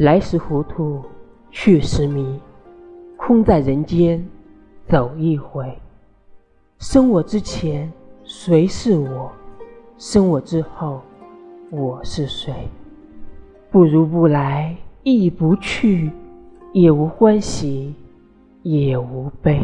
来时糊涂去时迷空在人间走一回。生我之前谁是我？生我之后我是谁？不如不来亦不去也无欢喜也无悲。